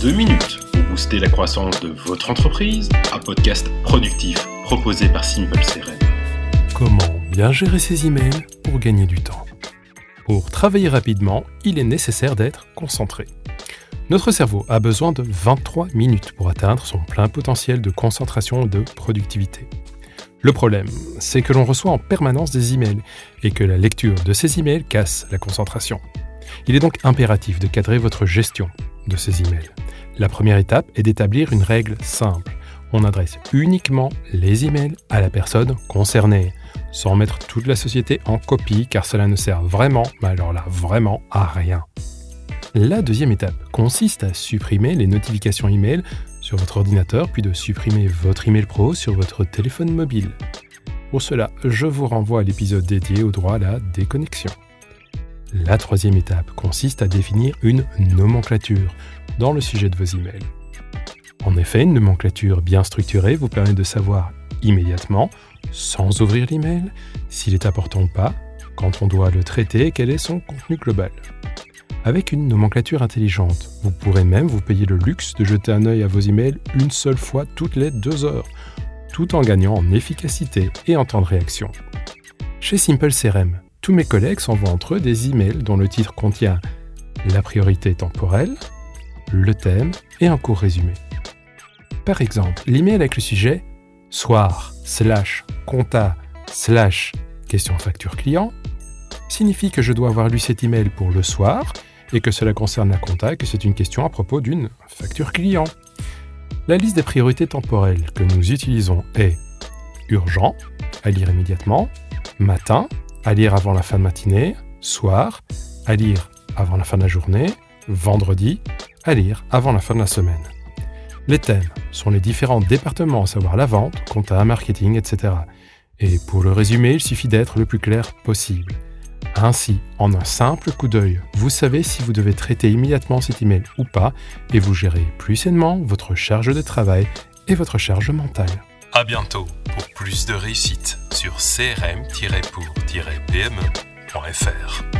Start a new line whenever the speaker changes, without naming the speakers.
2 minutes pour booster la croissance de votre entreprise, un podcast productif proposé par Simple CRM.
Comment bien gérer ses emails pour gagner du temps? Pour travailler rapidement, il est nécessaire d'être concentré. Notre cerveau a besoin de 23 minutes pour atteindre son plein potentiel de concentration et de productivité. Le problème, c'est que l'on reçoit en permanence des emails et que la lecture de ces emails casse la concentration. Il est donc impératif de cadrer votre gestion de ces emails. La première étape est d'établir une règle simple. On adresse uniquement les emails à la personne concernée, sans mettre toute la société en copie car cela ne sert vraiment, mais alors là vraiment, à rien. La deuxième étape consiste à supprimer les notifications email sur votre ordinateur, puis de supprimer votre email pro sur votre téléphone mobile. Pour cela, je vous renvoie à l'épisode dédié au droit à la déconnexion. La troisième étape consiste à définir une nomenclature dans le sujet de vos emails. En effet, une nomenclature bien structurée vous permet de savoir immédiatement, sans ouvrir l'email, s'il est important ou pas, quand on doit le traiter et quel est son contenu global. Avec une nomenclature intelligente, vous pourrez même vous payer le luxe de jeter un œil à vos emails une seule fois toutes les deux heures, tout en gagnant en efficacité et en temps de réaction. Chez Simple CRM, tous mes collègues s'envoient entre eux des emails dont le titre contient la priorité temporelle, le thème et un court résumé. Par exemple, l'email avec le sujet soir slash compta slash question facture client signifie que je dois avoir lu cet email pour le soir et que cela concerne la compta et que c'est une question à propos d'une facture client. La liste des priorités temporelles que nous utilisons est urgent, à lire immédiatement, matin, à lire avant la fin de matinée, soir, à lire avant la fin de la journée, vendredi, à lire avant la fin de la semaine. Les thèmes sont les différents départements, à savoir la vente, compta, marketing, etc. Et pour le résumer, il suffit d'être le plus clair possible. Ainsi, en un simple coup d'œil, vous savez si vous devez traiter immédiatement cet email ou pas et vous gérez plus sainement votre charge de travail et votre charge mentale.
À bientôt pour plus de réussite sur crm-pour-pme.fr.